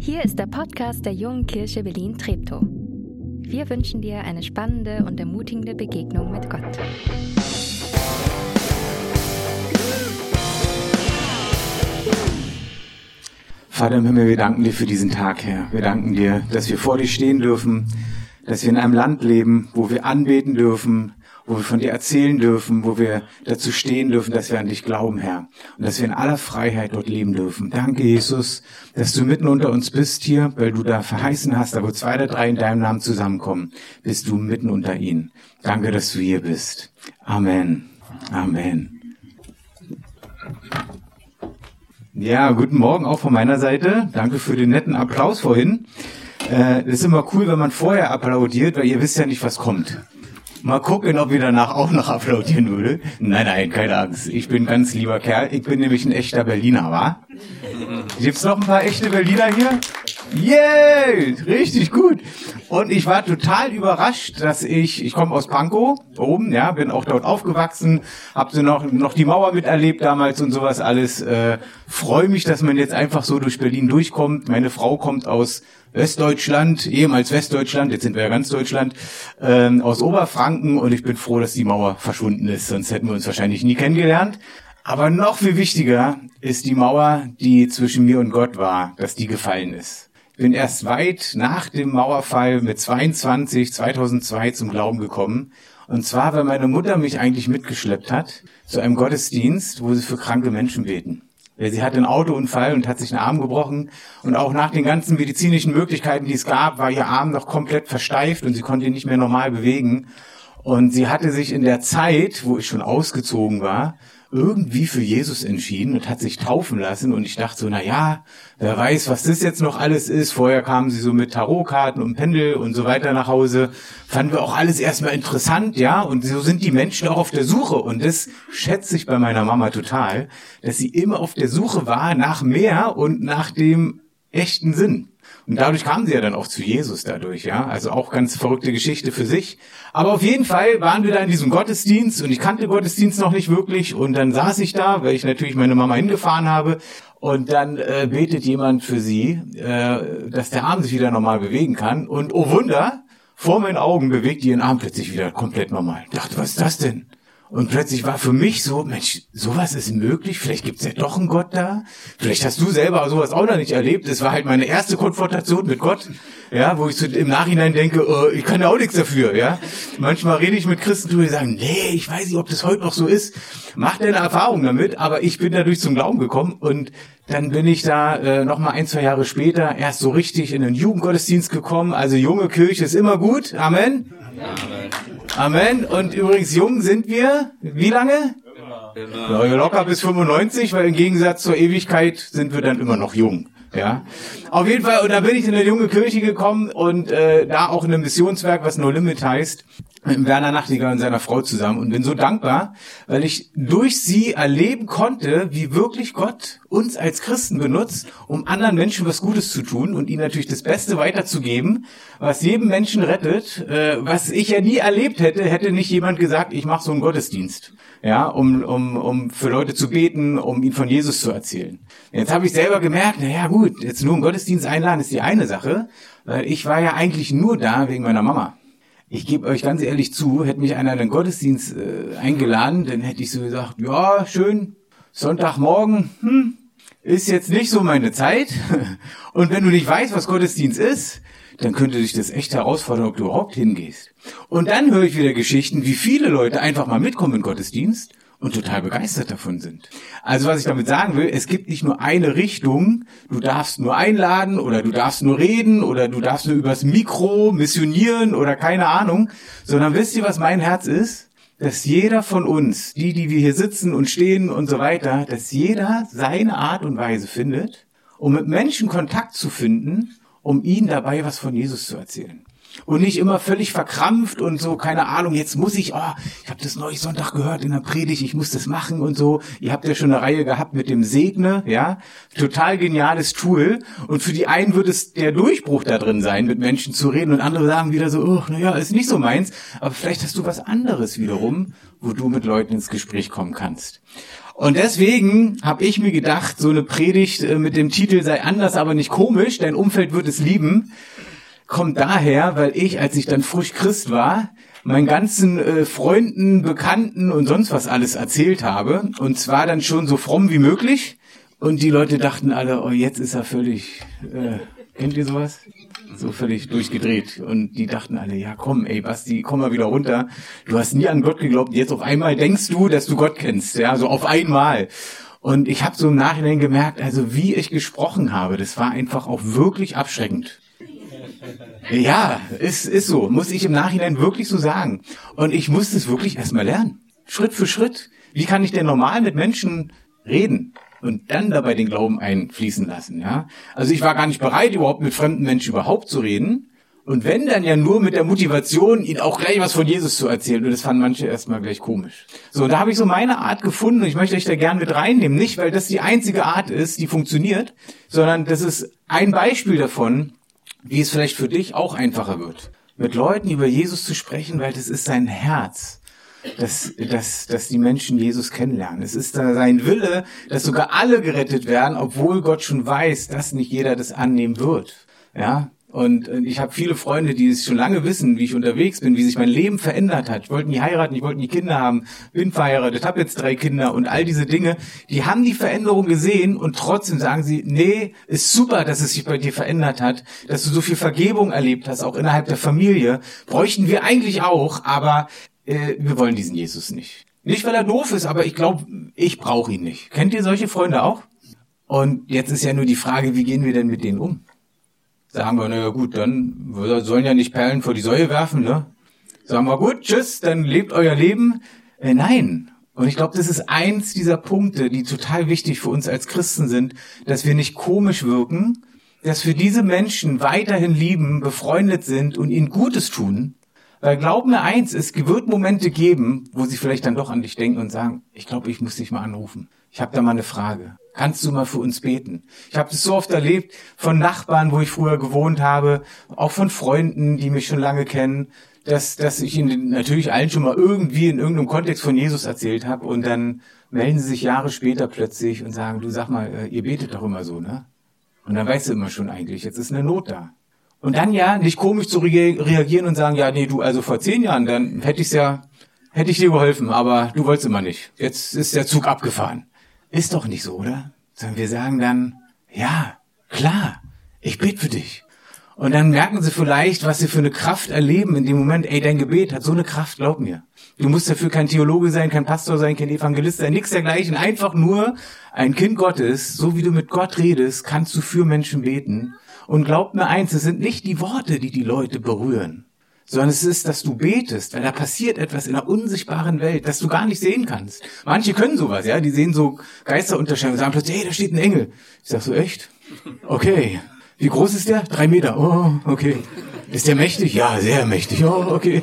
Hier ist der Podcast der Jungen Kirche Berlin-Treptow. Wir wünschen dir eine spannende und ermutigende Begegnung mit Gott. Vater im Himmel, wir danken dir für diesen Tag, Herr. Wir danken dir, dass wir vor dir stehen dürfen, dass wir in einem Land leben, wo wir anbeten dürfen, wo wir von dir erzählen dürfen, wo wir dazu stehen dürfen, dass wir an dich glauben, Herr. Und dass wir in aller Freiheit dort leben dürfen. Danke, Jesus, dass du mitten unter uns bist hier, weil du da verheißen hast, da wo zwei oder drei in deinem Namen zusammenkommen, bist du mitten unter ihnen. Danke, dass du hier bist. Amen. Amen. Ja, guten Morgen auch von meiner Seite. Danke für den netten Applaus vorhin. Äh, ist immer cool, wenn man vorher applaudiert, weil ihr wisst ja nicht, was kommt. Mal gucken, ob ihr danach auch noch applaudieren würde. Nein, nein, keine Angst. Ich bin ganz lieber Kerl. Ich bin nämlich ein echter Berliner, wa? Gibt's noch ein paar echte Berliner hier? Yay! Richtig gut. Und ich war total überrascht, dass ich, ich komme aus Pankow, oben, ja, bin auch dort aufgewachsen, hab so noch, noch die Mauer miterlebt damals und sowas alles. Äh, Freue mich, dass man jetzt einfach so durch Berlin durchkommt. Meine Frau kommt aus Westdeutschland, ehemals Westdeutschland, jetzt sind wir ja ganz Deutschland, ähm, aus Oberfranken und ich bin froh, dass die Mauer verschwunden ist, sonst hätten wir uns wahrscheinlich nie kennengelernt. Aber noch viel wichtiger ist die Mauer, die zwischen mir und Gott war, dass die gefallen ist. Bin erst weit nach dem Mauerfall mit 22, 2002 zum Glauben gekommen. Und zwar, weil meine Mutter mich eigentlich mitgeschleppt hat zu einem Gottesdienst, wo sie für kranke Menschen beten. Sie hatte einen Autounfall und hat sich einen Arm gebrochen. Und auch nach den ganzen medizinischen Möglichkeiten, die es gab, war ihr Arm noch komplett versteift und sie konnte ihn nicht mehr normal bewegen. Und sie hatte sich in der Zeit, wo ich schon ausgezogen war, irgendwie für Jesus entschieden und hat sich taufen lassen. Und ich dachte so, na ja, wer weiß, was das jetzt noch alles ist. Vorher kamen sie so mit Tarotkarten und Pendel und so weiter nach Hause. Fanden wir auch alles erstmal interessant, ja. Und so sind die Menschen auch auf der Suche. Und das schätze ich bei meiner Mama total, dass sie immer auf der Suche war nach mehr und nach dem echten Sinn. Und dadurch kamen sie ja dann auch zu Jesus dadurch, ja. Also auch ganz verrückte Geschichte für sich. Aber auf jeden Fall waren wir da in diesem Gottesdienst und ich kannte Gottesdienst noch nicht wirklich. Und dann saß ich da, weil ich natürlich meine Mama hingefahren habe. Und dann äh, betet jemand für sie, äh, dass der Arm sich wieder normal bewegen kann. Und oh Wunder, vor meinen Augen bewegt ihren Arm plötzlich wieder komplett normal. Ich dachte, was ist das denn? Und plötzlich war für mich so, Mensch, sowas ist möglich, vielleicht gibt's ja doch einen Gott da. Vielleicht hast du selber sowas auch noch nicht erlebt. Das war halt meine erste Konfrontation mit Gott, ja, wo ich so im Nachhinein denke, oh, ich kann ja auch nichts dafür, ja. Manchmal rede ich mit Christen, die sagen, nee, ich weiß nicht, ob das heute noch so ist. Mach deine Erfahrung damit, aber ich bin dadurch zum Glauben gekommen und dann bin ich da äh, noch mal ein, zwei Jahre später erst so richtig in den Jugendgottesdienst gekommen. Also junge Kirche ist immer gut. Amen. Amen. Amen. Und übrigens jung sind wir. Wie lange? Immer. Locker bis 95, weil im Gegensatz zur Ewigkeit sind wir dann immer noch jung. Ja, auf jeden Fall. Und da bin ich in eine junge Kirche gekommen und äh, da auch in einem Missionswerk, was No Limit heißt, mit Werner Nachtigall und seiner Frau zusammen und bin so dankbar, weil ich durch sie erleben konnte, wie wirklich Gott uns als Christen benutzt, um anderen Menschen was Gutes zu tun und ihnen natürlich das Beste weiterzugeben, was jedem Menschen rettet, äh, was ich ja nie erlebt hätte, hätte nicht jemand gesagt, ich mache so einen Gottesdienst, ja, um, um, um für Leute zu beten, um ihnen von Jesus zu erzählen. Jetzt habe ich selber gemerkt, na ja gut, jetzt nur einen Gottesdienst einladen ist die eine Sache, weil ich war ja eigentlich nur da wegen meiner Mama. Ich gebe euch ganz ehrlich zu, hätte mich einer in den Gottesdienst äh, eingeladen, dann hätte ich so gesagt, ja, schön, Sonntagmorgen, hm, ist jetzt nicht so meine Zeit. Und wenn du nicht weißt, was Gottesdienst ist, dann könnte dich das echt herausfordern, ob du überhaupt hingehst. Und dann höre ich wieder Geschichten, wie viele Leute einfach mal mitkommen in Gottesdienst und total begeistert davon sind. Also was ich damit sagen will, es gibt nicht nur eine Richtung, du darfst nur einladen oder du darfst nur reden oder du darfst nur übers Mikro missionieren oder keine Ahnung, sondern wisst ihr, was mein Herz ist? Dass jeder von uns, die, die wir hier sitzen und stehen und so weiter, dass jeder seine Art und Weise findet, um mit Menschen Kontakt zu finden, um ihnen dabei was von Jesus zu erzählen. und nicht immer völlig verkrampft und so, keine Ahnung, jetzt muss ich, oh, ich habe das neulich Sonntag gehört in der Predigt, ich muss das machen und so. Ihr habt ja schon eine Reihe gehabt mit dem Segne, ja, total geniales Tool und für die einen wird es der Durchbruch da drin sein, mit Menschen zu reden und andere sagen wieder so, oh, naja, ist nicht so meins, aber vielleicht hast du was anderes wiederum, wo du mit Leuten ins Gespräch kommen kannst. Und deswegen habe ich mir gedacht, so eine Predigt äh, mit dem Titel sei anders, aber nicht komisch, dein Umfeld wird es lieben, kommt daher, weil ich, als ich dann frisch Christ war, meinen ganzen äh, Freunden, Bekannten und sonst was alles erzählt habe. Und zwar dann schon so fromm wie möglich. Und die Leute dachten alle, oh, jetzt ist er völlig, äh, kennt ihr sowas? So völlig durchgedreht. Und die dachten alle, ja komm, ey Basti, komm mal wieder runter. Du hast nie an Gott geglaubt. Jetzt auf einmal denkst du, dass du Gott kennst. Ja, so auf einmal. Und ich habe so im Nachhinein gemerkt, also wie ich gesprochen habe, das war einfach auch wirklich abschreckend. Ja, ist, ist so. Muss ich im Nachhinein wirklich so sagen. Und ich musste es wirklich erstmal lernen. Schritt für Schritt. Wie kann ich denn normal mit Menschen reden? Und dann dabei den Glauben einfließen lassen, ja? Also ich war gar nicht bereit, überhaupt mit fremden Menschen überhaupt zu reden. Und wenn, dann ja nur mit der Motivation, ihnen auch gleich was von Jesus zu erzählen. Und das fanden manche erstmal gleich komisch. So, und da habe ich so meine Art gefunden und ich möchte euch da gern mit reinnehmen. Nicht, weil das die einzige Art ist, die funktioniert, sondern das ist ein Beispiel davon, wie es vielleicht für dich auch einfacher wird, mit Leuten über Jesus zu sprechen, weil das ist sein Herz, dass, dass, dass die Menschen Jesus kennenlernen. Es ist sein Wille, dass sogar alle gerettet werden, obwohl Gott schon weiß, dass nicht jeder das annehmen wird. Ja, und ich habe viele Freunde, die es schon lange wissen, wie ich unterwegs bin, wie sich mein Leben verändert hat. Ich wollte nie heiraten, ich wollte nie Kinder haben, bin verheiratet, habe jetzt drei Kinder und all diese Dinge. Die haben die Veränderung gesehen und trotzdem sagen sie, nee, ist super, dass es sich bei dir verändert hat, dass du so viel Vergebung erlebt hast, auch innerhalb der Familie. Bräuchten wir eigentlich auch, aber äh, wir wollen diesen Jesus nicht. Nicht, weil er doof ist, aber ich glaube, ich brauche ihn nicht. Kennt ihr solche Freunde auch? Und jetzt ist ja nur die Frage, wie gehen wir denn mit denen um? Sagen wir, naja gut, dann sollen ja nicht Perlen vor die Säue werfen, ne? Sagen wir, gut, tschüss, dann lebt euer Leben. Äh, nein. Und ich glaube, das ist eins dieser Punkte, die total wichtig für uns als Christen sind, dass wir nicht komisch wirken, dass wir diese Menschen weiterhin lieben, befreundet sind und ihnen Gutes tun. Weil glaub mir eins, es wird Momente geben, wo sie vielleicht dann doch an dich denken und sagen, ich glaube, ich muss dich mal anrufen. Ich habe da mal eine Frage. Kannst du mal für uns beten? Ich habe das so oft erlebt von Nachbarn, wo ich früher gewohnt habe, auch von Freunden, die mich schon lange kennen, dass, dass ich ihnen natürlich allen schon mal irgendwie in irgendeinem Kontext von Jesus erzählt habe und dann melden sie sich Jahre später plötzlich und sagen, du sag mal, äh, ihr betet doch immer so, ne? Und dann weißt du immer schon eigentlich, jetzt ist eine Not da. Und dann ja, nicht komisch zu reagieren und sagen, ja, nee, du, also vor zehn Jahren, dann hätte ich's ja, hätte ich dir geholfen, aber du wolltest immer nicht. Jetzt ist der Zug abgefahren. Ist doch nicht so, oder? Sondern wir sagen dann, ja, klar, ich bete für dich. Und dann merken sie vielleicht, was sie für eine Kraft erleben in dem Moment. Ey, dein Gebet hat so eine Kraft, glaub mir. Du musst dafür kein Theologe sein, kein Pastor sein, kein Evangelist sein, nichts dergleichen. Einfach nur ein Kind Gottes. So wie du mit Gott redest, kannst du für Menschen beten. Und glaub mir eins, es sind nicht die Worte, die die Leute berühren, sondern es ist, dass du betest, weil da passiert etwas in der unsichtbaren Welt, das du gar nicht sehen kannst. Manche können sowas, ja, die sehen so Geisterunterscheidungen und sagen plötzlich, hey, da steht ein Engel. Ich sag so, echt? Okay. Wie groß ist der? Drei Meter. Oh, okay. Ist der mächtig? Ja, sehr mächtig. Oh, okay.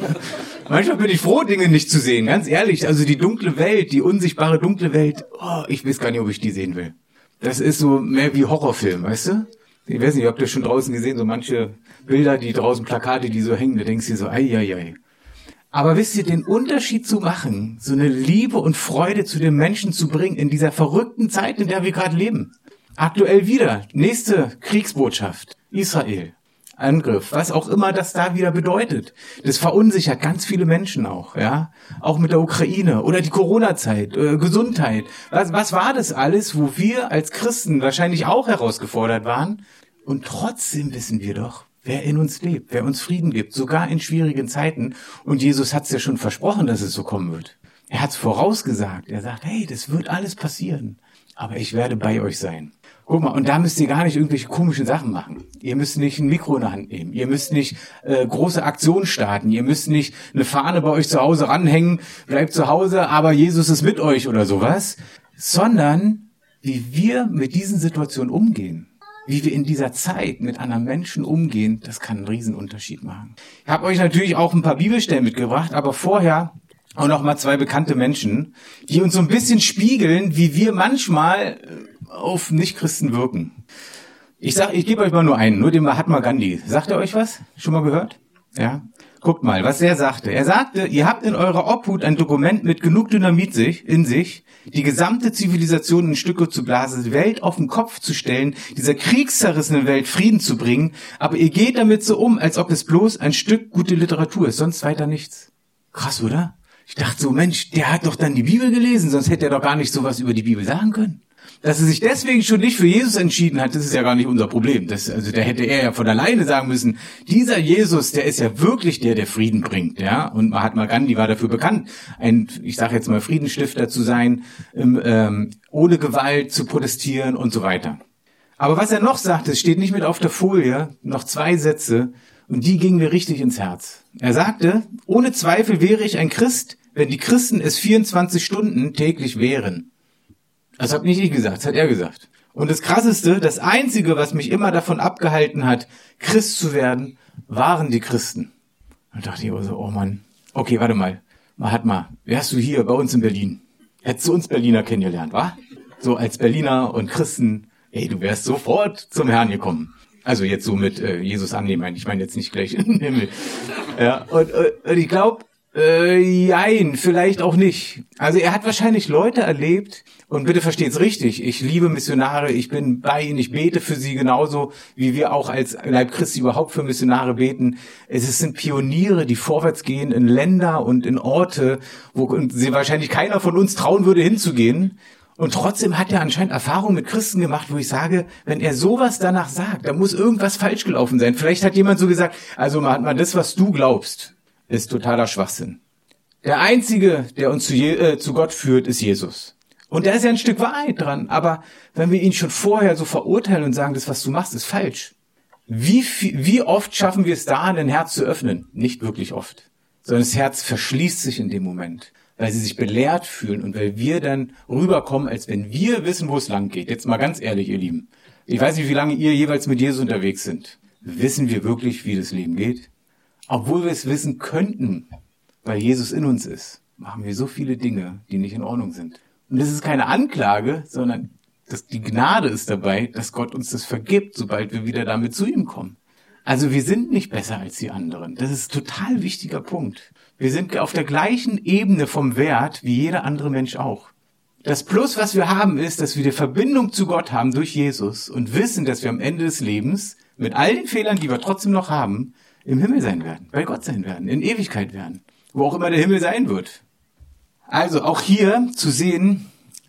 Manchmal bin ich froh, Dinge nicht zu sehen, ganz ehrlich. Also die dunkle Welt, die unsichtbare dunkle Welt, oh, ich weiß gar nicht, ob ich die sehen will. Das ist so mehr wie Horrorfilm, weißt du? Ich weiß nicht, habt ihr schon draußen gesehen, so manche Bilder, die draußen Plakate, die so hängen, da denkst du so, ei, ei, ei. Aber wisst ihr, den Unterschied zu machen, so eine Liebe und Freude zu den Menschen zu bringen in dieser verrückten Zeit, in der wir gerade leben. Aktuell wieder, nächste Kriegsbotschaft, Israel. Angriff, was auch immer das da wieder bedeutet. Das verunsichert ganz viele Menschen auch, ja. Auch mit der Ukraine oder die Corona-Zeit, äh, Gesundheit. Was, was war das alles, wo wir als Christen wahrscheinlich auch herausgefordert waren? Und trotzdem wissen wir doch, wer in uns lebt, wer uns Frieden gibt, sogar in schwierigen Zeiten. Und Jesus hat es ja schon versprochen, dass es so kommen wird. Er hat es vorausgesagt. Er sagt, hey, das wird alles passieren. Aber ich werde bei euch sein. Guck mal, und da müsst ihr gar nicht irgendwelche komischen Sachen machen. Ihr müsst nicht ein Mikro in der Hand nehmen. Ihr müsst nicht äh, große Aktionen starten. Ihr müsst nicht eine Fahne bei euch zu Hause ranhängen, bleibt zu Hause, aber Jesus ist mit euch oder sowas. Sondern wie wir mit diesen Situationen umgehen. wie wir in dieser Zeit mit anderen Menschen umgehen, das kann einen Riesenunterschied machen. Ich habe euch natürlich auch ein paar Bibelstellen mitgebracht, aber vorher auch noch mal zwei bekannte Menschen, die uns so ein bisschen spiegeln, wie wir manchmal äh, auf Nichtchristen wirken. Ich sag, ich gebe euch mal nur einen, nur den Mahatma Gandhi. Sagt er euch was? Schon mal gehört? Ja? Guckt mal, was er sagte. Er sagte, ihr habt in eurer Obhut ein Dokument mit genug Dynamit sich, in sich, die gesamte Zivilisation in Stücke zu blasen, die Welt auf den Kopf zu stellen, dieser kriegszerrissenen Welt Frieden zu bringen, aber ihr geht damit so um, als ob es bloß ein Stück gute Literatur ist, sonst weiter nichts. Krass, oder? Ich dachte so, Mensch, der hat doch dann die Bibel gelesen, sonst hätte er doch gar nicht sowas über die Bibel sagen können. Dass er sich deswegen schon nicht für Jesus entschieden hat, das ist ja gar nicht unser Problem. Das, also da hätte er ja von alleine sagen müssen, dieser Jesus, der ist ja wirklich der, der Frieden bringt, ja. Und Mahatma Gandhi war dafür bekannt, ein, ich sage jetzt mal, Friedensstifter zu sein, ähm, ohne Gewalt zu protestieren und so weiter. Aber was er noch sagt, es steht nicht mit auf der Folie, noch zwei Sätze, und die gingen mir richtig ins Herz. Er sagte, ohne Zweifel wäre ich ein Christ, wenn die Christen es 24 Stunden täglich wären. Das habe nicht ich gesagt, das hat er gesagt. Und das Krasseste, das Einzige, was mich immer davon abgehalten hat, Christ zu werden, waren die Christen. Und dachte ich auch so, oh Mann, okay, warte mal, Mahatma, wärst du hier bei uns in Berlin? Hättest du uns Berliner kennengelernt, wa? So als Berliner und Christen, ey, du wärst sofort zum Herrn gekommen. Also jetzt so mit äh, Jesus annehmen, ich meine jetzt nicht gleich in den Himmel. Ja, und, äh, und ich glaube, äh, jein, vielleicht auch nicht. Also er hat wahrscheinlich Leute erlebt, und bitte versteht's richtig, ich liebe Missionare, ich bin bei ihnen, ich bete für sie genauso, wie wir auch als Leib Christi überhaupt für Missionare beten. Es sind Pioniere, die vorwärts gehen in Länder und in Orte, wo sie wahrscheinlich keiner von uns trauen würde hinzugehen. Und trotzdem hat er anscheinend Erfahrungen mit Christen gemacht, wo ich sage, wenn er sowas danach sagt, da muss irgendwas falsch gelaufen sein. Vielleicht hat jemand so gesagt, also man, das, was du glaubst, ist totaler Schwachsinn. Der einzige, der uns zu, Je äh, zu Gott führt, ist Jesus. Und da ist ja ein Stück Wahrheit dran. Aber wenn wir ihn schon vorher so verurteilen und sagen, das, was du machst, ist falsch, wie, wie oft schaffen wir es da, ein Herz zu öffnen? Nicht wirklich oft. Sondern das Herz verschließt sich in dem Moment weil sie sich belehrt fühlen und weil wir dann rüberkommen, als wenn wir wissen, wo es lang geht. Jetzt mal ganz ehrlich, ihr Lieben. Ich weiß nicht, wie lange ihr jeweils mit Jesus unterwegs sind. Wissen wir wirklich, wie das Leben geht? Obwohl wir es wissen könnten, weil Jesus in uns ist, machen wir so viele Dinge, die nicht in Ordnung sind. Und das ist keine Anklage, sondern das, die Gnade ist dabei, dass Gott uns das vergibt, sobald wir wieder damit zu ihm kommen. Also wir sind nicht besser als die anderen. Das ist ein total wichtiger Punkt. Wir sind auf der gleichen Ebene vom Wert wie jeder andere Mensch auch. Das Plus, was wir haben, ist, dass wir die Verbindung zu Gott haben durch Jesus und wissen, dass wir am Ende des Lebens mit all den Fehlern, die wir trotzdem noch haben, im Himmel sein werden, bei Gott sein werden, in Ewigkeit werden, wo auch immer der Himmel sein wird. Also auch hier zu sehen,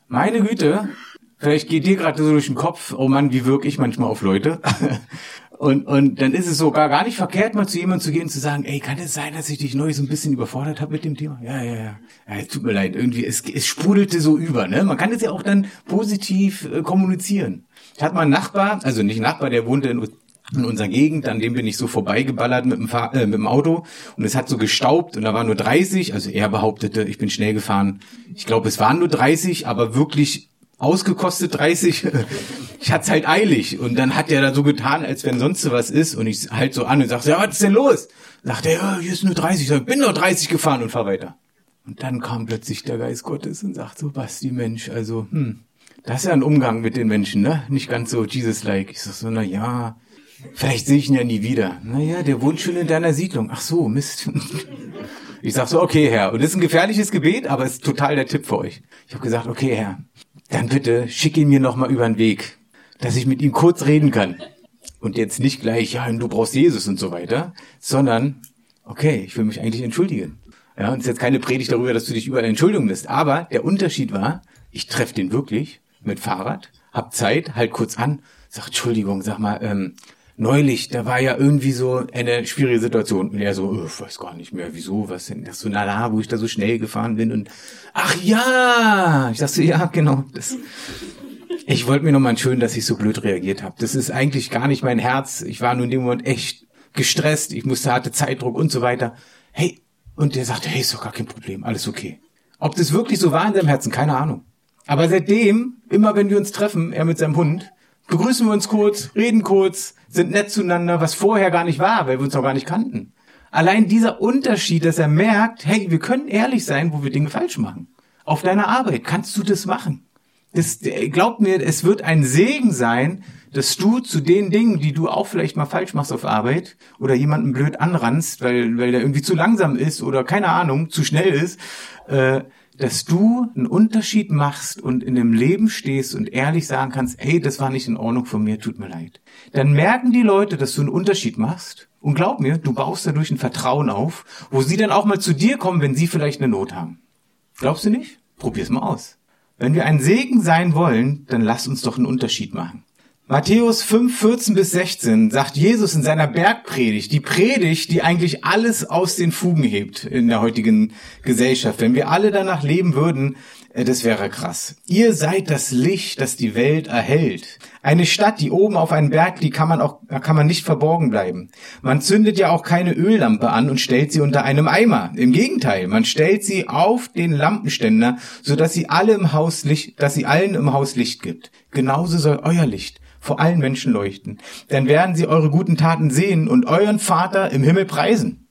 meine Güte, vielleicht geht dir gerade so durch den Kopf, oh Mann, wie wirke ich manchmal auf Leute. Und, und dann ist es sogar gar nicht verkehrt, mal zu jemandem zu gehen und zu sagen, ey, kann es sein, dass ich dich neu so ein bisschen überfordert habe mit dem Thema? Ja, ja, ja. ja tut mir leid, irgendwie, es, es sprudelte so über. Ne? Man kann es ja auch dann positiv äh, kommunizieren. Ich hatte mal einen Nachbar, also nicht einen Nachbar, der wohnte in, in unserer Gegend, an dem bin ich so vorbeigeballert mit dem, Fahr äh, mit dem Auto und es hat so gestaubt und da waren nur 30, also er behauptete, ich bin schnell gefahren. Ich glaube, es waren nur 30, aber wirklich ausgekostet 30. ich hatte halt eilig. Und dann hat er da so getan, als wenn sonst was ist. Und ich halt so an und sag, ja, was ist denn los? Sagt er, ja, hier ist nur 30. Ich sag, bin nur 30 gefahren und fahr weiter. Und dann kam plötzlich der Geist Gottes und sagt so, Basti, Mensch, also, hm, das ist ja ein Umgang mit den Menschen, ne? Nicht ganz so Jesus-like. Ich sag so, na ja, vielleicht sehe ich ihn ja nie wieder. Naja, der wohnt schon in deiner Siedlung. Ach so, Mist. Ich sag so, okay, Herr. Und das ist ein gefährliches Gebet, aber es ist total der Tipp für euch. Ich habe gesagt, okay, Herr, dann bitte schick ihn mir nochmal über den Weg, dass ich mit ihm kurz reden kann. Und jetzt nicht gleich, ja, du brauchst Jesus und so weiter, sondern, okay, ich will mich eigentlich entschuldigen. Ja, und es ist jetzt keine Predigt darüber, dass du dich überall entschuldigen lässt. Aber der Unterschied war, ich treffe den wirklich mit Fahrrad, hab Zeit, halt kurz an, sag, Entschuldigung, sag mal, ähm, neulich, da war ja irgendwie so eine schwierige Situation. Und er so, oh, ich weiß gar nicht mehr, wieso, was denn, das so, na, na, wo ich da so schnell gefahren bin und, ach ja, ich dachte ja, genau, das, ich wollte mir nochmal entschuldigen, dass ich so blöd reagiert habe. Das ist eigentlich gar nicht mein Herz. Ich war nur in dem Moment echt gestresst, ich musste hatte Zeitdruck und so weiter. Hey, und der sagte, hey, ist doch gar kein Problem, alles okay. Ob das wirklich so war in seinem Herzen, keine Ahnung. Aber seitdem, immer wenn wir uns treffen, er mit seinem Hund, begrüßen wir uns kurz, reden kurz, sind nett zueinander, was vorher gar nicht war, weil wir uns noch gar nicht kannten. Allein dieser Unterschied, dass er merkt, hey, wir können ehrlich sein, wo wir Dinge falsch machen. Auf deiner Arbeit kannst du das machen. Das, glaub mir, es wird ein Segen sein, dass du zu den Dingen, die du auch vielleicht mal falsch machst auf Arbeit oder jemanden blöd anrannst, weil, weil der irgendwie zu langsam ist oder keine Ahnung, zu schnell ist, äh, dass du einen Unterschied machst und in dem Leben stehst und ehrlich sagen kannst, hey, das war nicht in Ordnung von mir, tut mir leid. Dann merken die Leute, dass du einen Unterschied machst und glaub mir, du baust dadurch ein Vertrauen auf, wo sie dann auch mal zu dir kommen, wenn sie vielleicht eine Not haben. Glaubst du nicht? Probier's mal aus. Wenn wir ein Segen sein wollen, dann lass uns doch einen Unterschied machen. Matthäus 5, 14 bis 16 sagt Jesus in seiner Bergpredigt, die Predigt, die eigentlich alles aus den Fugen hebt in der heutigen Gesellschaft. Wenn wir alle danach leben würden, äh, das wäre krass. Ihr seid das Licht, das die Welt erhält. Eine Stadt, die oben auf einen Berg liegt, kann man auch, kann man nicht verborgen bleiben. Man zündet ja auch keine Öllampe an und stellt sie unter einem Eimer. Im Gegenteil, man stellt sie auf den Lampenständer, so dass sie alle im Haus Licht, dass sie allen im Haus Licht gibt. Genauso soll euer Licht vor allen Menschen leuchten. Dann werden sie eure guten Taten sehen und euren Vater im Himmel preisen.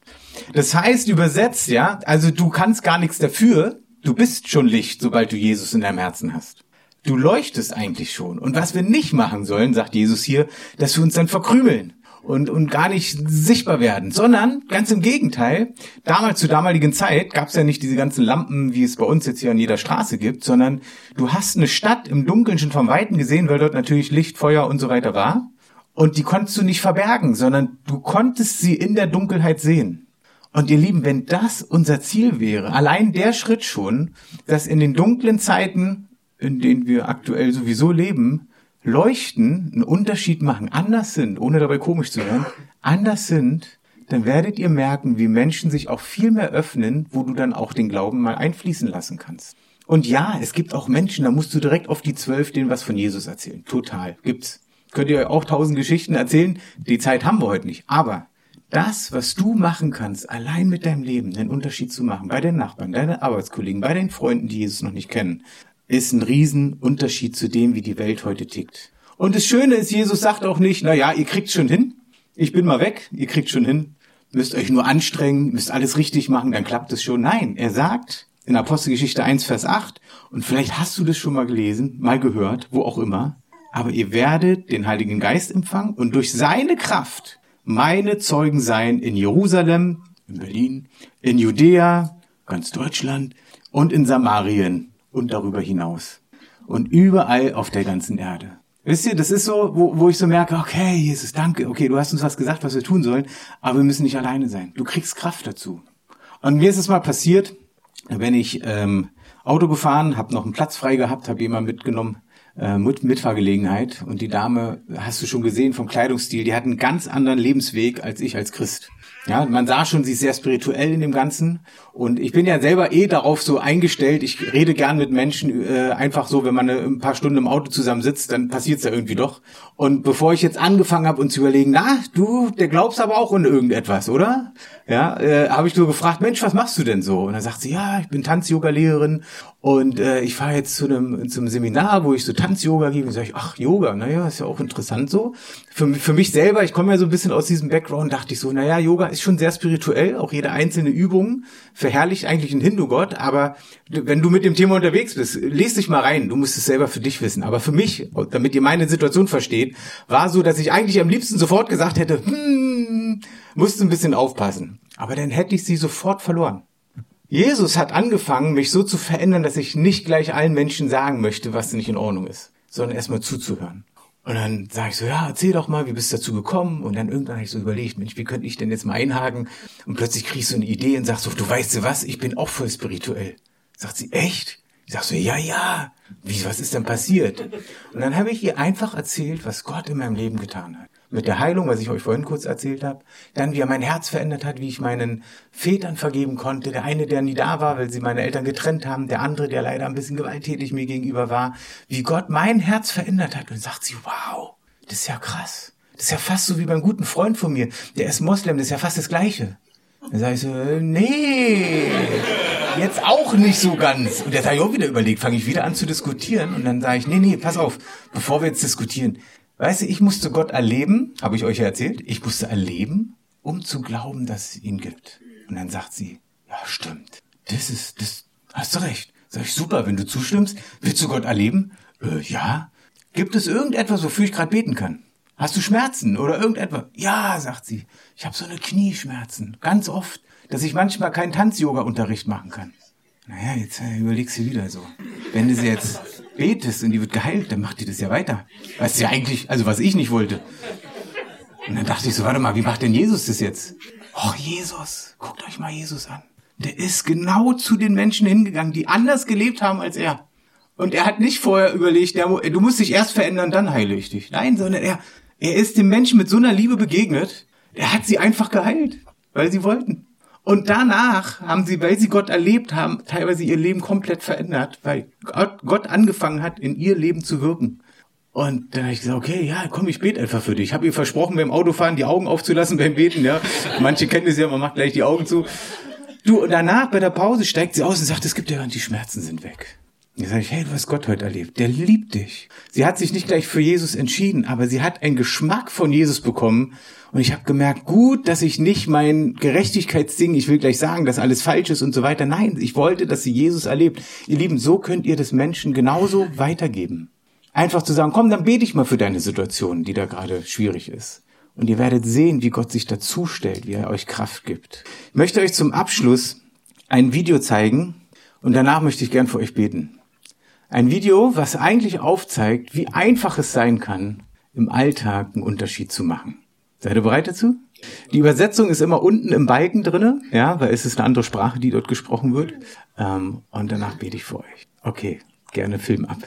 Das heißt übersetzt, ja, also du kannst gar nichts dafür. Du bist schon Licht, sobald du Jesus in deinem Herzen hast. Du leuchtest eigentlich schon. Und was wir nicht machen sollen, sagt Jesus hier, dass wir uns dann verkrümeln und, und gar nicht sichtbar werden, sondern ganz im Gegenteil. Damals, zur damaligen Zeit, gab es ja nicht diese ganzen Lampen, wie es bei uns jetzt hier an jeder Straße gibt, sondern du hast eine Stadt im Dunkeln schon vom Weiten gesehen, weil dort natürlich Licht, Feuer und so weiter war. Und die konntest du nicht verbergen, sondern du konntest sie in der Dunkelheit sehen. Und ihr Lieben, wenn das unser Ziel wäre, allein der Schritt schon, dass in den dunklen Zeiten, in denen wir aktuell sowieso leben, leuchten, einen Unterschied machen, anders sind, ohne dabei komisch zu werden, anders sind, dann werdet ihr merken, wie Menschen sich auch viel mehr öffnen, wo du dann auch den Glauben mal einfließen lassen kannst. Und ja, es gibt auch Menschen, da musst du direkt auf die zwölf denen was von Jesus erzählen. Total. Gibt's. Könnt ihr auch tausend Geschichten erzählen. Die Zeit haben wir heute nicht. Aber das, was du machen kannst, allein mit deinem Leben den Unterschied zu machen, bei den Nachbarn, deinen Arbeitskollegen, bei den Freunden, die Jesus noch nicht kennen, ist ein Riesenunterschied zu dem, wie die Welt heute tickt. Und das Schöne ist, Jesus sagt auch nicht, na ja, ihr kriegt schon hin. Ich bin mal weg, ihr kriegt schon hin. Müsst euch nur anstrengen, müsst alles richtig machen, dann klappt es schon. Nein, er sagt in Apostelgeschichte 1, Vers 8, und vielleicht hast du das schon mal gelesen, mal gehört, wo auch immer, aber ihr werdet den Heiligen Geist empfangen und durch seine Kraft meine Zeugen sein in Jerusalem, in Berlin, in Judäa, ganz Deutschland und in Samarien und darüber hinaus. Und überall auf der ganzen Erde. Wisst ihr, das ist so, wo, wo ich so merke, okay, Jesus, danke, okay, du hast uns was gesagt, was wir tun sollen, aber wir müssen nicht alleine sein. Du kriegst Kraft dazu. Und mir ist es mal passiert, wenn ich ähm, Auto gefahren, habe noch einen Platz frei gehabt, habe jemand mitgenommen, äh, mit Mitfahrgelegenheit. Und die Dame, hast du schon gesehen vom Kleidungsstil, die hat einen ganz anderen Lebensweg als ich als Christ. Ja, man sah schon, sie ist sehr spirituell in dem Ganzen. Und ich bin ja selber eh darauf so eingestellt. Ich rede gern mit Menschen äh, einfach so, wenn man ein paar Stunden im Auto zusammen sitzt, dann passiert's ja irgendwie doch. Und bevor ich jetzt angefangen habe und zu überlegen, na, du, der glaubst aber auch in irgendetwas, oder? Ja, äh, habe ich nur gefragt, Mensch, was machst du denn so? Und dann sagt sie, ja, ich bin Tanz-Yoga-Lehrerin und äh, ich fahre jetzt zu einem zum Seminar, wo ich so Tanz-Yoga gebe. Und sage ich, ach, Yoga, naja, ist ja auch interessant so. Für, für mich selber, ich komme ja so ein bisschen aus diesem Background, dachte ich so, naja, Yoga ist schon sehr spirituell, auch jede einzelne Übung verherrlicht eigentlich einen Hindu-Gott, aber wenn du mit dem Thema unterwegs bist, lest dich mal rein, du musst es selber für dich wissen. Aber für mich, damit ihr meine Situation versteht, war so, dass ich eigentlich am liebsten sofort gesagt hätte, hm, musst ein bisschen aufpassen. Aber dann hätte ich sie sofort verloren. Jesus hat angefangen, mich so zu verändern, dass ich nicht gleich allen Menschen sagen möchte, was nicht in Ordnung ist, sondern erstmal zuzuhören. Und dann sage ich so, ja, erzähl doch mal, wie bist du dazu gekommen? Und dann irgendwann habe ich so überlegt, Mensch, wie könnte ich denn jetzt mal einhaken? Und plötzlich kriegst du eine Idee und sagst so, du weißt du was, ich bin auch voll spirituell. Sagt sie, echt? Ich sag so, ja, ja. Wie, was ist denn passiert? Und dann habe ich ihr einfach erzählt, was Gott in meinem Leben getan hat mit der Heilung, was ich euch vorhin kurz erzählt habe, dann wie er mein Herz verändert hat, wie ich meinen Vätern vergeben konnte, der eine, der nie da war, weil sie meine Eltern getrennt haben, der andere, der leider ein bisschen gewalttätig mir gegenüber war, wie Gott mein Herz verändert hat und sagt sie, wow, das ist ja krass. Das ist ja fast so wie beim guten Freund von mir, der ist Moslem, das ist ja fast das Gleiche. Dann sage ich so, nee, jetzt auch nicht so ganz. Und jetzt habe ich auch wieder überlegt, fange ich wieder an zu diskutieren und dann sage ich, nee, nee, pass auf, bevor wir jetzt diskutieren, Weißt du, ich musste Gott erleben, habe ich euch ja erzählt, ich musste erleben, um zu glauben, dass es ihn gibt. Und dann sagt sie, ja, stimmt. Das ist, das, hast du recht. Sag ich, super, wenn du zustimmst, willst du Gott erleben? Äh, ja. Gibt es irgendetwas, wofür ich gerade beten kann? Hast du Schmerzen oder irgendetwas? Ja, sagt sie. Ich habe so eine Knieschmerzen, ganz oft, dass ich manchmal keinen Tanz-Yoga-Unterricht machen kann. Naja, jetzt äh, überlegst du wieder so. Wenn du sie jetzt betest und die wird geheilt, dann macht die das ja weiter. Du ja eigentlich, also was ich nicht wollte. Und dann dachte ich so, warte mal, wie macht denn Jesus das jetzt? Och, Jesus, guckt euch mal Jesus an. Der ist genau zu den Menschen hingegangen, die anders gelebt haben als er. Und er hat nicht vorher überlegt, der, du musst dich erst verändern, dann heile ich dich. Nein, sondern er, er ist dem Menschen mit so einer Liebe begegnet, er hat sie einfach geheilt, weil sie wollten. Und danach haben sie, weil sie Gott erlebt haben, teilweise ihr Leben komplett verändert, weil Gott, angefangen hat, in ihr Leben zu wirken. Und dann habe ich gesagt, okay, ja, komm, ich bete einfach für dich. Ich habe ihr versprochen, beim Autofahren die Augen aufzulassen beim Beten, ja. Manche kennen das ja, man macht gleich die Augen zu. Du, und danach bei der Pause steigt sie aus und sagt, es gibt ja, die Schmerzen sind weg. Dann sage ich, hey, du hast Gott heute erlebt. Der liebt dich. Sie hat sich nicht gleich für Jesus entschieden, aber sie hat einen Geschmack von Jesus bekommen. Und ich habe gemerkt, gut, dass ich nicht mein Gerechtigkeitsding, ich will gleich sagen, dass alles falsch ist und so weiter. Nein, ich wollte, dass sie Jesus erlebt. Ihr Lieben, so könnt ihr das Menschen genauso weitergeben. Einfach zu sagen, komm, dann bete ich mal für deine Situation, die da gerade schwierig ist. Und ihr werdet sehen, wie Gott sich dazu stellt, wie er euch Kraft gibt. Ich möchte euch zum Abschluss ein Video zeigen und danach möchte ich gern für euch beten. Ein Video, was eigentlich aufzeigt, wie einfach es sein kann, im Alltag einen Unterschied zu machen. Seid ihr bereit dazu? Die Übersetzung ist immer unten im Balken drinne, ja, weil es ist eine andere Sprache, die dort gesprochen wird. Ähm, und danach bete ich für euch. Okay, gerne Film ab.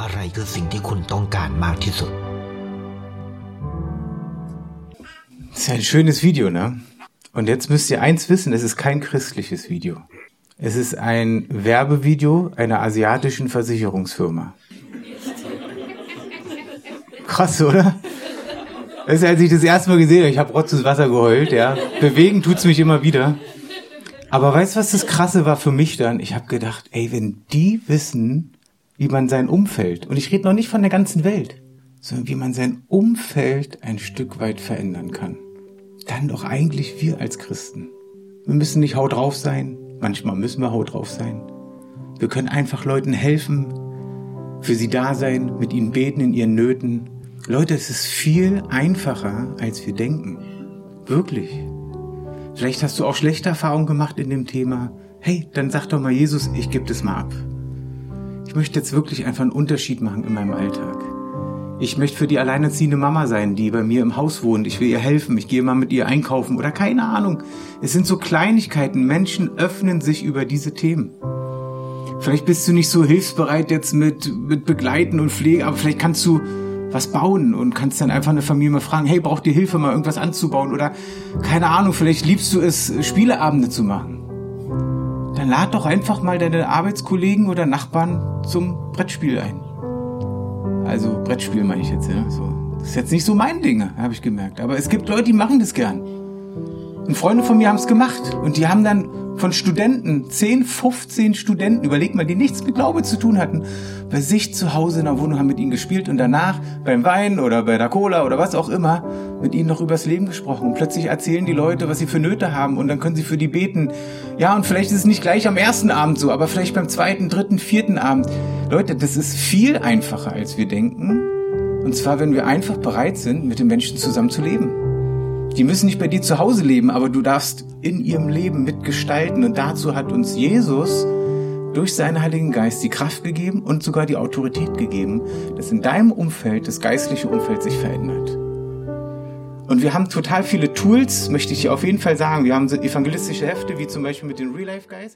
อะไรคือสิ่งที่คุณต้องการมากที่สุด ist ein schönes Video, ne? Und jetzt müsst ihr eins wissen, es ist kein christliches Video. Es ist ein Werbevideo einer asiatischen Versicherungsfirma. Krass, oder? Das ist, als ich das erste Mal gesehen habe, ich habe Rotz ins Wasser geheult, ja. Bewegen tut's mich immer wieder. Aber weißt du, was das Krasse war für mich dann? Ich habe gedacht, ey, wenn die wissen, wie man sein Umfeld, und ich rede noch nicht von der ganzen Welt, sondern wie man sein Umfeld ein Stück weit verändern kann dann doch eigentlich wir als Christen. Wir müssen nicht haut drauf sein, manchmal müssen wir haut drauf sein. Wir können einfach Leuten helfen, für sie da sein, mit ihnen beten in ihren Nöten. Leute, es ist viel einfacher, als wir denken. Wirklich. Vielleicht hast du auch schlechte Erfahrungen gemacht in dem Thema. Hey, dann sag doch mal Jesus, ich gebe das mal ab. Ich möchte jetzt wirklich einfach einen Unterschied machen in meinem Alltag. Ich möchte für die alleinerziehende Mama sein, die bei mir im Haus wohnt. Ich will ihr helfen. Ich gehe mal mit ihr einkaufen oder keine Ahnung. Es sind so Kleinigkeiten. Menschen öffnen sich über diese Themen. Vielleicht bist du nicht so hilfsbereit jetzt mit, mit Begleiten und Pflege, aber vielleicht kannst du was bauen und kannst dann einfach eine Familie mal fragen, hey, braucht ihr Hilfe, mal irgendwas anzubauen? Oder keine Ahnung, vielleicht liebst du es, Spieleabende zu machen. Dann lad doch einfach mal deine Arbeitskollegen oder Nachbarn zum Brettspiel ein. Also Brettspiel meine ich jetzt, ja. So. Das ist jetzt nicht so mein Ding, habe ich gemerkt. Aber es gibt Leute, die machen das gern. Und Freunde von mir haben es gemacht. Und die haben dann von Studenten, 10, 15 Studenten, überlegt mal, die nichts mit Glaube zu tun hatten, bei sich zu Hause in der Wohnung haben mit ihnen gespielt und danach beim Wein oder bei der Cola oder was auch immer mit ihnen noch übers Leben gesprochen. Und plötzlich erzählen die Leute, was sie für Nöte haben und dann können sie für die beten. Ja, und vielleicht ist es nicht gleich am ersten Abend so, aber vielleicht beim zweiten, dritten, vierten Abend. Leute, das ist viel einfacher, als wir denken. Und zwar, wenn wir einfach bereit sind, mit den Menschen zusammen zu leben. Die müssen nicht bei dir zu Hause leben, aber du darfst in ihrem Leben mitgestalten. Und dazu hat uns Jesus durch seinen Heiligen Geist die Kraft gegeben und sogar die Autorität gegeben, dass in deinem Umfeld, das geistliche Umfeld sich verändert. Und wir haben total viele Tools, möchte ich dir auf jeden Fall sagen. Wir haben so evangelistische Hefte, wie zum Beispiel mit den Real Life Guys.